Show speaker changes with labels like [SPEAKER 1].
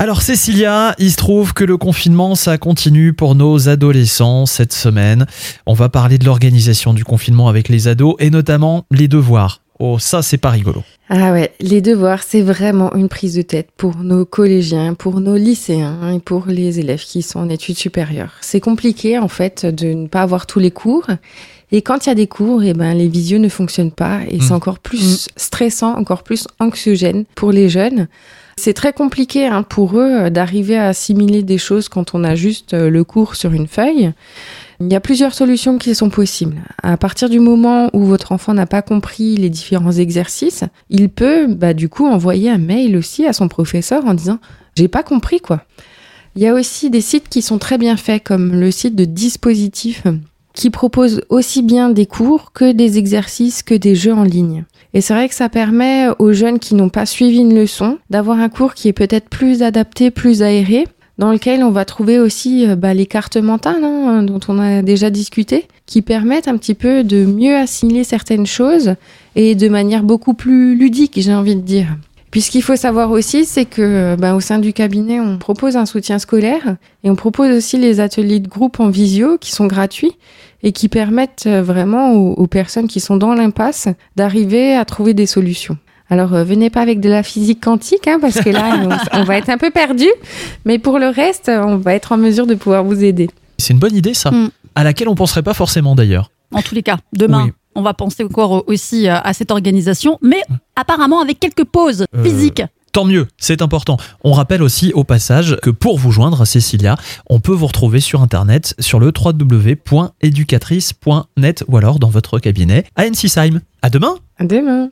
[SPEAKER 1] Alors Cécilia, il se trouve que le confinement, ça continue pour nos adolescents cette semaine. On va parler de l'organisation du confinement avec les ados et notamment les devoirs. Oh, ça, c'est pas rigolo.
[SPEAKER 2] Ah ouais, les devoirs, c'est vraiment une prise de tête pour nos collégiens, pour nos lycéens et pour les élèves qui sont en études supérieures. C'est compliqué, en fait, de ne pas avoir tous les cours. Et quand il y a des cours, eh ben, les visios ne fonctionnent pas et c'est
[SPEAKER 1] Mm.
[SPEAKER 2] encore plus stressant, encore plus anxiogène pour les jeunes. C'est très compliqué hein, pour eux euh, d'arriver à assimiler des choses quand on a juste euh, le cours sur une feuille. Il y a plusieurs solutions qui sont possibles. À partir du moment où votre enfant n'a pas compris les différents exercices, il peut bah, du coup envoyer un mail aussi à son professeur en disant j'ai pas compris quoi. Il y a aussi des sites qui sont très bien faits comme le site de Dispositif qui propose aussi bien des cours que des exercices que des jeux en ligne. Et c'est vrai que ça permet aux jeunes qui n'ont pas suivi une leçon d'avoir un cours qui est peut-être plus adapté, plus aéré, dans lequel on va trouver aussi euh, bah, les cartes mentales hein, dont on a déjà discuté, qui permettent un petit peu de mieux assimiler certaines choses et de manière beaucoup plus ludique, j'ai envie de dire. Puis ce qu'il faut savoir aussi, c'est que bah, au sein du cabinet, on propose un soutien scolaire et on propose aussi les ateliers de groupe en visio qui sont gratuits et qui permettent euh, vraiment aux, aux personnes qui sont dans l'impasse d'arriver à trouver des solutions. Alors euh, venez pas avec de la physique quantique hein, parce que là on, on va être un peu perdu, mais pour le reste, on va être en mesure de pouvoir vous aider.
[SPEAKER 1] C'est une bonne idée, ça,
[SPEAKER 3] Mm.
[SPEAKER 1] à laquelle on penserait pas forcément d'ailleurs.
[SPEAKER 3] En tous les cas, demain,
[SPEAKER 1] Oui.
[SPEAKER 3] On va penser encore aussi euh, à cette organisation, mais apparemment avec quelques pauses
[SPEAKER 1] Euh,
[SPEAKER 3] physiques.
[SPEAKER 1] Tant mieux, c'est important. On rappelle aussi au passage que pour vous joindre, Cécilia, on peut vous retrouver sur internet sur le www.educatrice.net ou alors dans votre cabinet à Ensisheim. À demain!
[SPEAKER 2] À demain.